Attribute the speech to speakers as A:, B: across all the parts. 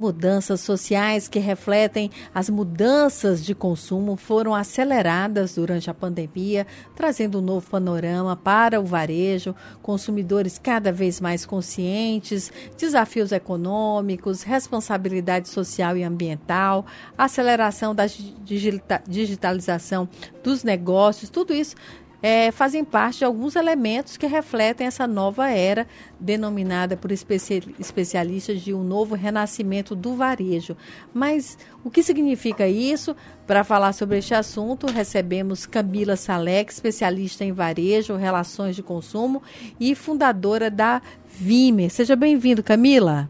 A: mudanças sociais que refletem as mudanças de consumo foram aceleradas durante a pandemia, trazendo um novo panorama para o varejo, consumidores cada vez mais conscientes, desafios econômicos, responsabilidade social e ambiental, aceleração da digitalização dos negócios, tudo isso é, fazem parte de alguns elementos que refletem essa nova era, denominada por especialistas de um novo renascimento do varejo. Mas o que significa isso? Para falar sobre este assunto, recebemos Camila Salek, especialista em varejo, relações de consumo e fundadora da Vime. Seja bem-vindo, Camila.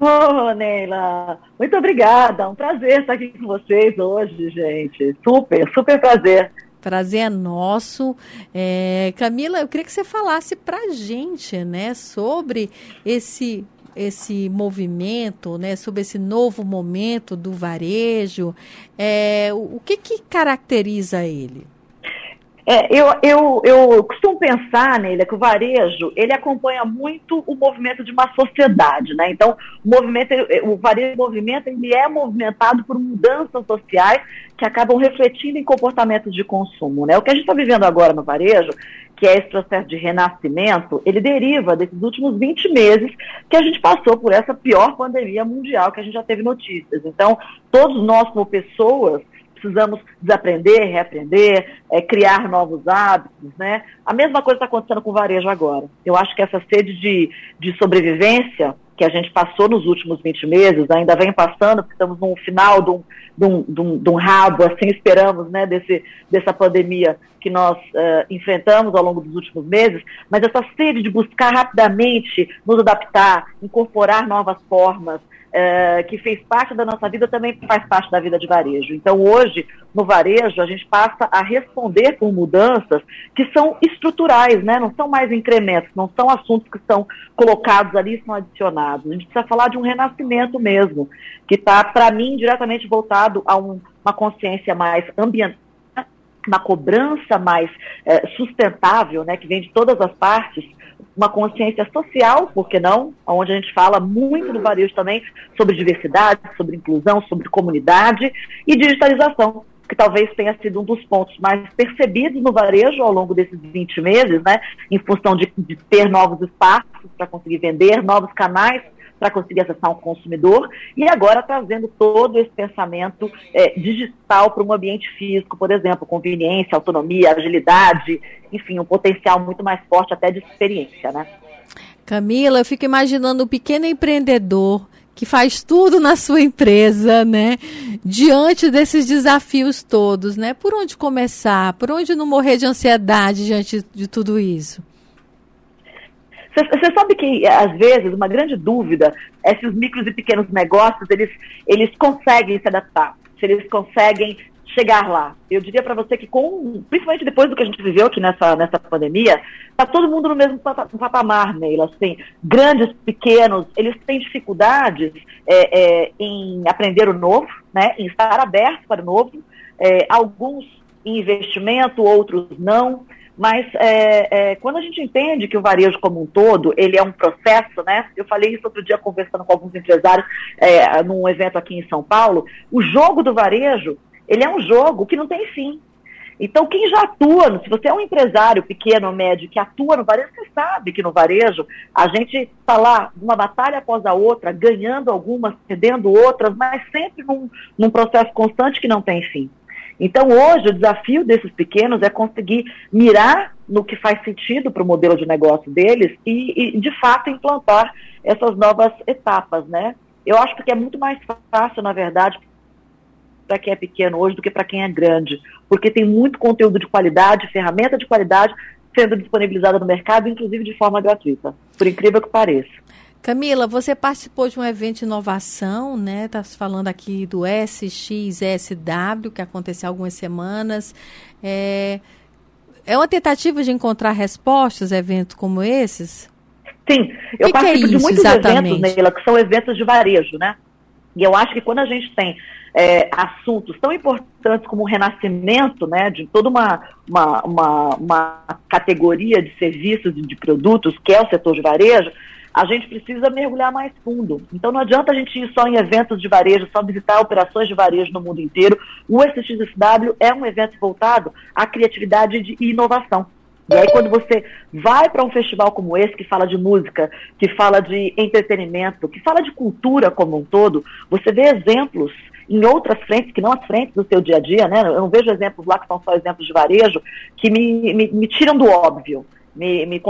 B: Oh, Neila, muito obrigada. Um prazer estar aqui com vocês hoje, gente. Super, super prazer.
A: Prazer é nosso. É, Camila, eu queria que você falasse para a gente, né, sobre esse esse movimento, né, sobre esse novo momento do varejo. É, o, o que, que caracteriza ele?
B: É, eu, eu, eu costumo pensar, nele que o varejo ele acompanha muito o movimento de uma sociedade, né? Então, o movimento, o varejo movimento, ele é movimentado por mudanças sociais que acabam refletindo em comportamentos de consumo, né? O que a gente está vivendo agora no varejo, que é esse processo de renascimento, ele deriva desses últimos 20 meses que a gente passou por essa pior pandemia mundial que a gente já teve notícias. Então, todos nós como pessoas precisamos desaprender, reaprender, é, criar novos hábitos, né? A mesma coisa está acontecendo com o varejo agora. Eu acho que essa sede de, de sobrevivência que a gente passou nos últimos 20 meses, ainda vem passando, porque estamos no final de um, de um, de um, de um rabo, assim esperamos, né, desse, dessa pandemia que nós uh, enfrentamos ao longo dos últimos meses, mas essa sede de buscar rapidamente nos adaptar, incorporar novas formas, é, que fez parte da nossa vida também faz parte da vida de varejo. Então, hoje, no varejo, a gente passa a responder por mudanças que são estruturais, né? não são mais incrementos, não são assuntos que são colocados ali são adicionados. A gente precisa falar de um renascimento mesmo, que está, para mim, diretamente voltado a um, uma consciência mais ambiental uma cobrança mais é, sustentável, né, que vem de todas as partes, uma consciência social, por que não? Onde a gente fala muito no varejo também sobre diversidade, sobre inclusão, sobre comunidade e digitalização, que talvez tenha sido um dos pontos mais percebidos no varejo ao longo desses 20 meses, né? Em função de, de ter novos espaços para conseguir vender, novos canais para conseguir acessar um consumidor, e agora trazendo todo esse pensamento é, digital para um ambiente físico, por exemplo, conveniência, autonomia, agilidade, enfim, um potencial muito mais forte até de experiência, né?
A: Camila, eu fico imaginando o um pequeno empreendedor que faz tudo na sua empresa, né? Diante desses desafios todos, né? Por onde começar? Por onde não morrer de ansiedade diante de tudo isso?
B: Você sabe que, às vezes, uma grande dúvida é se os micros e pequenos negócios, eles, eles conseguem se adaptar, se eles conseguem chegar lá. Eu diria para você que, com, principalmente depois do que a gente viveu aqui nessa, nessa pandemia, está todo mundo no mesmo patamar, Neila. Assim, grandes, pequenos, eles têm dificuldades é, é, em aprender o novo, né, em estar abertos para o novo. É, alguns em investimento, outros não. Mas é, é, quando a gente entende que o varejo como um todo, ele é um processo, né? Eu falei isso outro dia conversando com alguns empresários é, num evento aqui em São Paulo. O jogo do varejo, ele é um jogo que não tem fim. Então, quem já atua, se você é um empresário pequeno ou médio que atua no varejo, você sabe que no varejo a gente está lá, uma batalha após a outra, ganhando algumas, perdendo outras, mas sempre num, num processo constante que não tem fim. Então, hoje, o desafio desses pequenos é conseguir mirar no que faz sentido para o modelo de negócio deles e, e, de fato, implantar essas novas etapas, né? Eu acho que é muito mais fácil, na verdade, para quem é pequeno hoje do que para quem é grande, porque tem muito conteúdo de qualidade, ferramenta de qualidade sendo disponibilizada no mercado, inclusive de forma gratuita, por incrível que pareça.
A: Camila, você participou de um evento de inovação, né? Está falando aqui do SXSW, que aconteceu há algumas semanas. É, é uma tentativa de encontrar respostas a eventos como esses?
B: Sim, eu que participo que é de muitos exatamente? eventos, Neila, que são eventos de varejo, né? E eu acho que quando a gente tem é, assuntos tão importantes como o renascimento né, de toda uma, uma, uma, uma categoria de serviços e de produtos, que é o setor de varejo, a gente precisa mergulhar mais fundo. Então não adianta a gente ir só em eventos de varejo, só visitar operações de varejo no mundo inteiro. O SXSW é um evento voltado à criatividade e inovação. E aí, quando você vai para um festival como esse, que fala de música, que fala de entretenimento, que fala de cultura como um todo, você vê exemplos em outras frentes, que não as frentes do seu dia a dia, né? Eu não vejo exemplos lá que são só exemplos de varejo, que me, me, me tiram do óbvio. Me, me,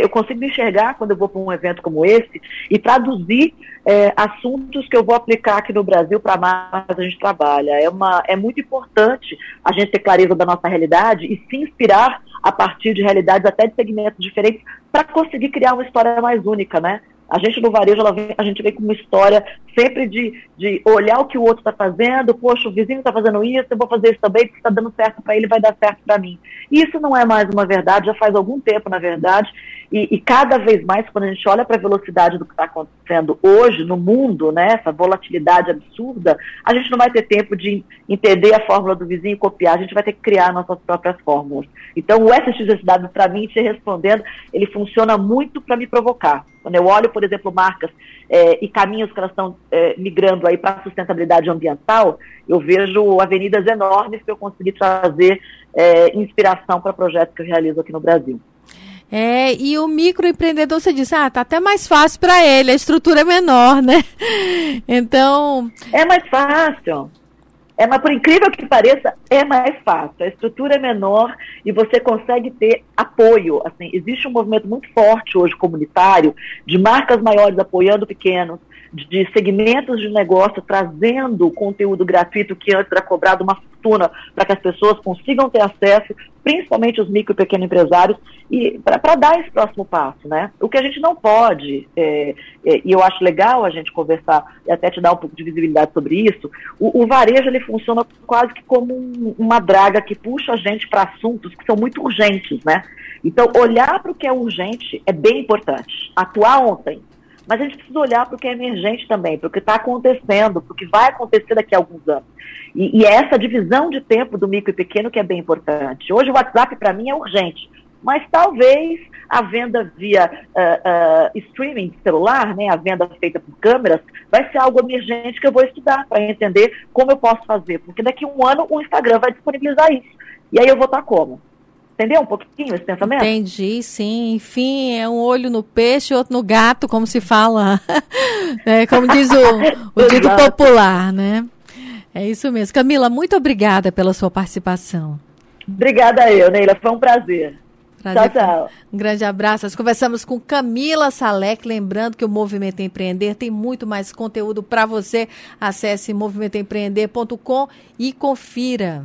B: eu consigo me enxergar quando eu vou para um evento como esse e traduzir é, assuntos que eu vou aplicar aqui no Brasil para mais a gente trabalha. É, uma, é muito importante a gente ter clareza da nossa realidade e se inspirar a partir de realidades até de segmentos diferentes para conseguir criar uma história mais única, né? A gente no varejo, vem, a gente vem com uma história sempre de, de olhar o que o outro está fazendo, poxa, o vizinho está fazendo isso, eu vou fazer isso também, porque está dando certo para ele, vai dar certo para mim. E isso não é mais uma verdade, já faz algum tempo, na verdade, e, e cada vez mais, quando a gente olha para a velocidade do que está acontecendo hoje no mundo, né, essa volatilidade absurda, a gente não vai ter tempo de entender a fórmula do vizinho e copiar, a gente vai ter que criar nossas próprias fórmulas. Então, o SXSW, para mim, te respondendo, ele funciona muito para me provocar. Quando eu olho, por exemplo, marcas é, e caminhos que elas estão é, migrando aí para a sustentabilidade ambiental, eu vejo avenidas enormes que eu consegui trazer é, inspiração para projetos que eu realizo aqui no Brasil.
A: É, e o microempreendedor, você disse, ah, tá até mais fácil para ele, a estrutura é menor, né? Então.
B: É mais fácil. É, mas por incrível que pareça, é mais fácil. A estrutura é menor e você consegue ter apoio. Assim, existe um movimento muito forte hoje comunitário de marcas maiores apoiando pequenos, de segmentos de negócio trazendo conteúdo gratuito que antes era cobrado uma fortuna para que as pessoas consigam ter acesso, principalmente os micro e pequenos empresários, e para dar esse próximo passo, né? O que a gente não pode, é, é, e eu acho legal a gente conversar e até te dar um pouco de visibilidade sobre isso, o, o varejo ele funciona quase que como um, uma draga que puxa a gente para assuntos que são muito urgentes, né? Então, olhar para o que é urgente é bem importante. Atuar ontem, mas a gente precisa olhar para o que é emergente também, para o que está acontecendo, para o que vai acontecer daqui a alguns anos. E, e é essa divisão de tempo do micro e pequeno que é bem importante. Hoje o WhatsApp para mim é urgente, mas talvez a venda via uh, uh, streaming celular, né, a venda feita por câmeras, vai ser algo emergente que eu vou estudar para entender como eu posso fazer, porque daqui a um ano o Instagram vai disponibilizar isso. E aí eu vou estar como? Entendeu um pouquinho esse pensamento?
A: Entendi, sim. Enfim, é um olho no peixe e outro no gato, como se fala. é, como diz o, o dito popular, né? É isso mesmo. Camila, muito obrigada pela sua participação.
B: Obrigada eu, Neila. Foi um prazer. prazer tchau, tchau.
A: Um grande abraço. Nós conversamos com Camila Salek, lembrando que o Movimento Empreender tem muito mais conteúdo para você. Acesse movimentoempreender.com e confira.